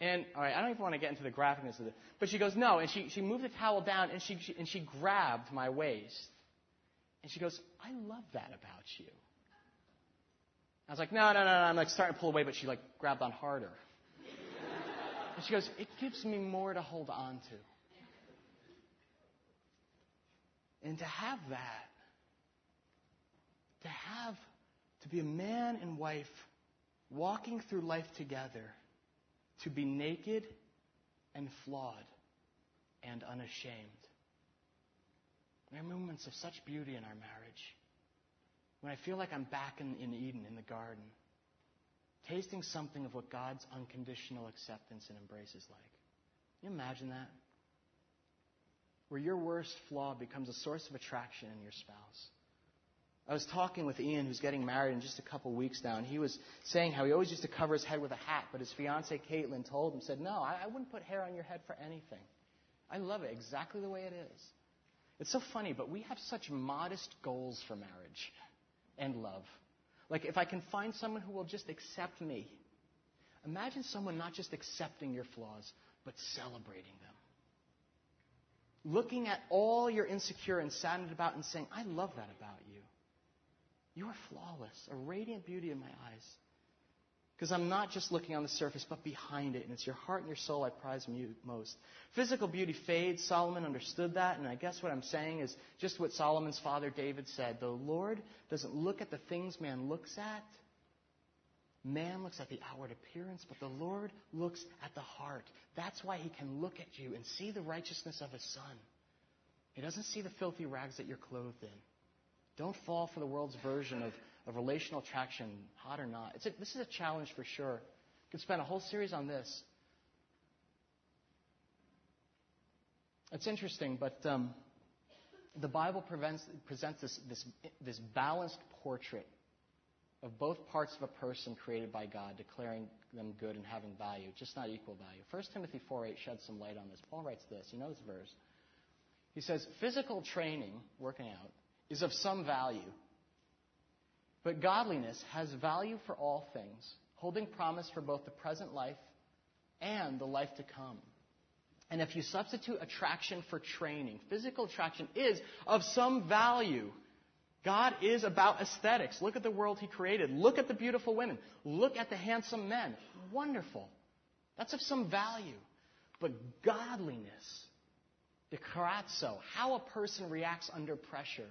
And all right, I don't even want to get into the graphicness of it, but she goes, no, and she, she moved the towel down and she, she and she grabbed my waist, and she goes, I love that about you. I was like, no, no, no, no. I'm like starting to pull away, but she like grabbed on harder. And she goes, It gives me more to hold on to. And to have that, to have, to be a man and wife walking through life together, to be naked and flawed and unashamed. There are moments of such beauty in our marriage. When I feel like I'm back in, in Eden, in the garden, tasting something of what God's unconditional acceptance and embrace is like. Can you imagine that? Where your worst flaw becomes a source of attraction in your spouse. I was talking with Ian, who's getting married in just a couple weeks now, and he was saying how he always used to cover his head with a hat, but his fiancee Caitlin told him, said, No, I, I wouldn't put hair on your head for anything. I love it exactly the way it is. It's so funny, but we have such modest goals for marriage and love. Like, if I can find someone who will just accept me, imagine someone not just accepting your flaws, but celebrating them. Looking at all you're insecure and saddened about and saying, I love that about you. You are flawless, a radiant beauty in my eyes. Because I'm not just looking on the surface, but behind it. And it's your heart and your soul I prize most. Physical beauty fades. Solomon understood that. And I guess what I'm saying is just what Solomon's father David said. The Lord doesn't look at the things man looks at. Man looks at the outward appearance, but the Lord looks at the heart. That's why he can look at you and see the righteousness of his son. He doesn't see the filthy rags that you're clothed in. Don't fall for the world's version of of relational attraction, hot or not. A, this is a challenge for sure. We could spend a whole series on this. It's interesting, but um, the Bible prevents, presents this, this, this balanced portrait of both parts of a person created by God, declaring them good and having value, just not equal value. 1 Timothy 4.8 sheds some light on this. Paul writes this. You know this verse. He says, Physical training, working out, is of some value but godliness has value for all things, holding promise for both the present life and the life to come. And if you substitute attraction for training, physical attraction is of some value. God is about aesthetics. Look at the world He created. Look at the beautiful women. Look at the handsome men. Wonderful. That's of some value. But godliness, the karatzo, how a person reacts under pressure,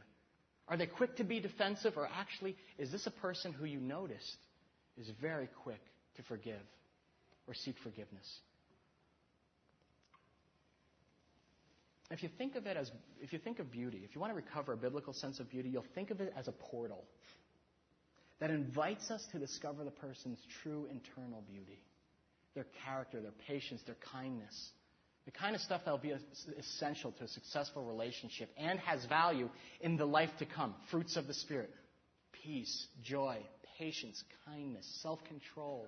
are they quick to be defensive, or actually, is this a person who you noticed is very quick to forgive or seek forgiveness? If you think of it as, if you think of beauty, if you want to recover a biblical sense of beauty, you'll think of it as a portal that invites us to discover the person's true internal beauty, their character, their patience, their kindness. The kind of stuff that will be essential to a successful relationship and has value in the life to come. Fruits of the Spirit peace, joy, patience, kindness, self control.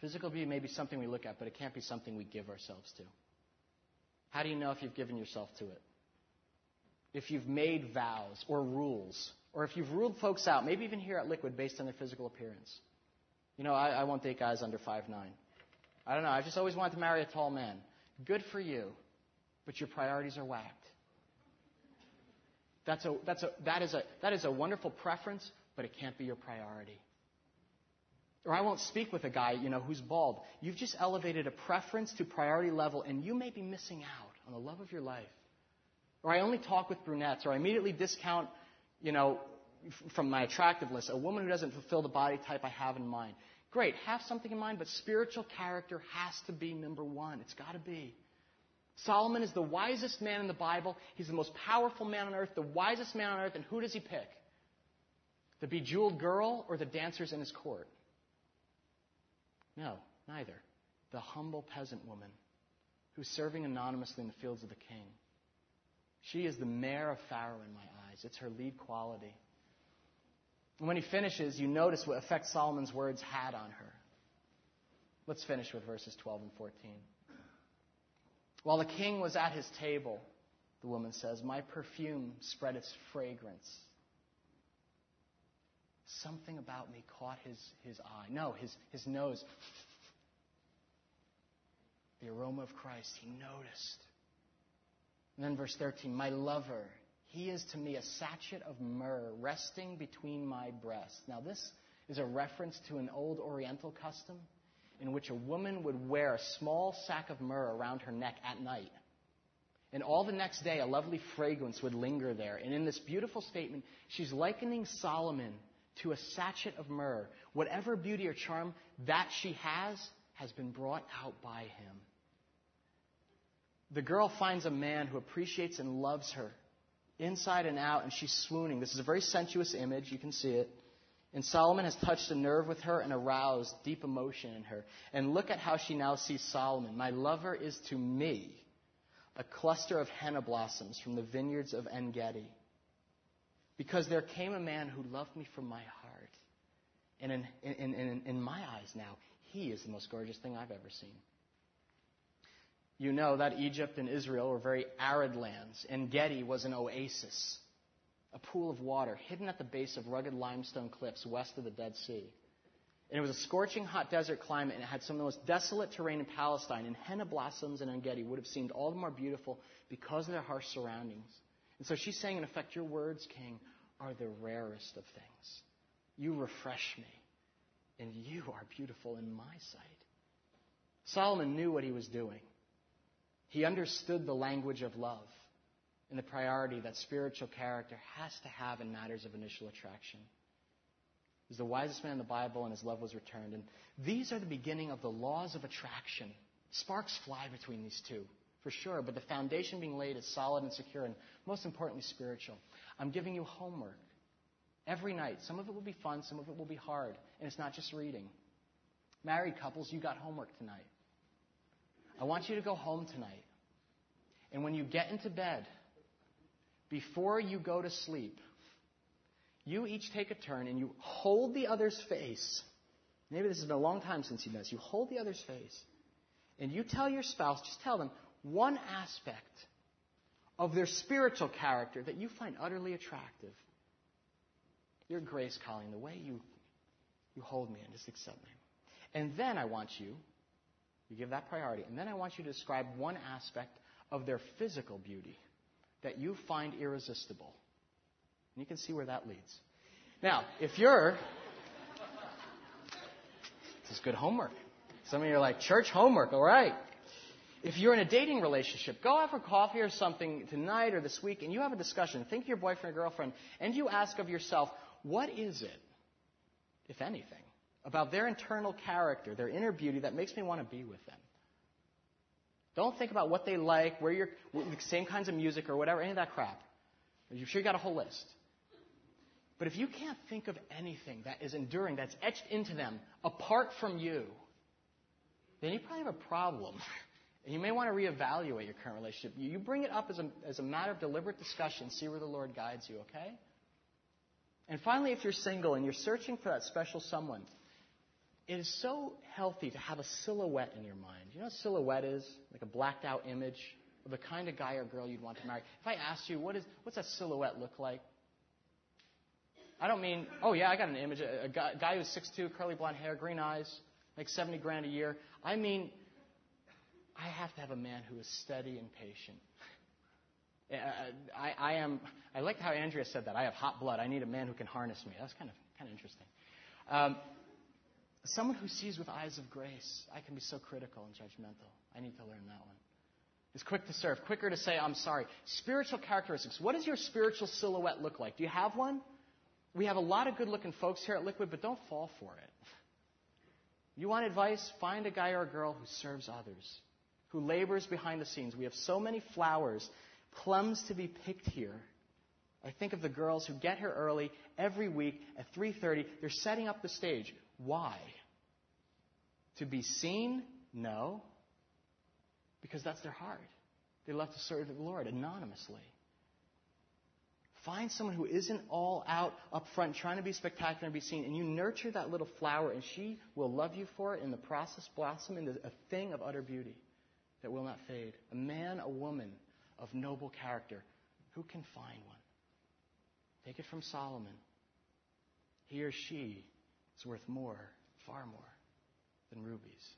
Physical beauty may be something we look at, but it can't be something we give ourselves to. How do you know if you've given yourself to it? If you've made vows or rules, or if you've ruled folks out, maybe even here at Liquid based on their physical appearance. You know, I, I won't date guys under five nine. I don't know. I just always wanted to marry a tall man. Good for you, but your priorities are whacked. That's a, that's a, that, is a, that is a wonderful preference, but it can't be your priority. Or I won't speak with a guy, you know, who's bald. You've just elevated a preference to priority level, and you may be missing out on the love of your life. Or I only talk with brunettes, or I immediately discount, you know, from my attractive list, a woman who doesn't fulfill the body type I have in mind. Great, have something in mind, but spiritual character has to be number one. It's got to be. Solomon is the wisest man in the Bible. He's the most powerful man on earth, the wisest man on earth, and who does he pick? The bejeweled girl or the dancers in his court? No, neither. The humble peasant woman who's serving anonymously in the fields of the king. She is the mare of Pharaoh in my eyes. It's her lead quality. And when he finishes, you notice what effect Solomon's words had on her. Let's finish with verses 12 and 14. While the king was at his table, the woman says, My perfume spread its fragrance. Something about me caught his, his eye. No, his, his nose. The aroma of Christ, he noticed. And then verse 13, My lover, he is to me a sachet of myrrh resting between my breasts. Now, this is a reference to an old Oriental custom in which a woman would wear a small sack of myrrh around her neck at night. And all the next day, a lovely fragrance would linger there. And in this beautiful statement, she's likening Solomon to a sachet of myrrh. Whatever beauty or charm that she has, has been brought out by him. The girl finds a man who appreciates and loves her inside and out, and she's swooning. This is a very sensuous image. You can see it. And Solomon has touched a nerve with her and aroused deep emotion in her. And look at how she now sees Solomon. My lover is to me a cluster of henna blossoms from the vineyards of En Gedi. Because there came a man who loved me from my heart. And in, in, in, in my eyes now, he is the most gorgeous thing I've ever seen. You know that Egypt and Israel were very arid lands. En Gedi was an oasis, a pool of water hidden at the base of rugged limestone cliffs west of the Dead Sea. And it was a scorching hot desert climate, and it had some of the most desolate terrain in Palestine. And henna blossoms in En Gedi would have seemed all the more beautiful because of their harsh surroundings. And so she's saying, in effect, your words, King, are the rarest of things. You refresh me, and you are beautiful in my sight. Solomon knew what he was doing. He understood the language of love and the priority that spiritual character has to have in matters of initial attraction. He's the wisest man in the Bible, and his love was returned. And these are the beginning of the laws of attraction. Sparks fly between these two, for sure, but the foundation being laid is solid and secure, and most importantly, spiritual. I'm giving you homework every night. Some of it will be fun, some of it will be hard, and it's not just reading. Married couples, you got homework tonight. I want you to go home tonight. And when you get into bed, before you go to sleep, you each take a turn and you hold the other's face. Maybe this has been a long time since you've done this. You hold the other's face and you tell your spouse, just tell them one aspect of their spiritual character that you find utterly attractive. Your grace, calling, the way you, you hold me and just accept me. And then I want you, you give that priority, and then I want you to describe one aspect of their physical beauty that you find irresistible. And you can see where that leads. Now, if you're. This is good homework. Some of you are like, church homework, all right. If you're in a dating relationship, go out for coffee or something tonight or this week and you have a discussion. Think of your boyfriend or girlfriend and you ask of yourself, what is it, if anything, about their internal character, their inner beauty that makes me want to be with them? Don't think about what they like, where you're, the same kinds of music or whatever, any of that crap. I'm sure you got a whole list. But if you can't think of anything that is enduring, that's etched into them, apart from you, then you probably have a problem. And you may want to reevaluate your current relationship. You bring it up as a, as a matter of deliberate discussion, see where the Lord guides you, okay? And finally, if you're single and you're searching for that special someone, it is so healthy to have a silhouette in your mind. You know what a silhouette is? Like a blacked out image of the kind of guy or girl you'd want to marry. If I asked you, what is, what's that silhouette look like? I don't mean, oh yeah, I got an image. A, a guy, guy who's 6'2, curly blonde hair, green eyes, makes 70 grand a year. I mean, I have to have a man who is steady and patient. I, I am. I like how Andrea said that. I have hot blood. I need a man who can harness me. That's kind of kind of interesting. Um, someone who sees with eyes of grace. I can be so critical and judgmental. I need to learn that one. Is quick to serve, quicker to say I'm sorry. Spiritual characteristics. What does your spiritual silhouette look like? Do you have one? We have a lot of good-looking folks here at Liquid, but don't fall for it. You want advice? Find a guy or a girl who serves others, who labors behind the scenes. We have so many flowers, plums to be picked here. I think of the girls who get here early every week at 3:30. They're setting up the stage. Why? To be seen? No. Because that's their heart. They love to serve the Lord anonymously. Find someone who isn't all out up front trying to be spectacular and be seen, and you nurture that little flower, and she will love you for it, in the process blossom into a thing of utter beauty that will not fade. A man, a woman of noble character. Who can find one? Take it from Solomon. He or she is worth more, far more, than rubies.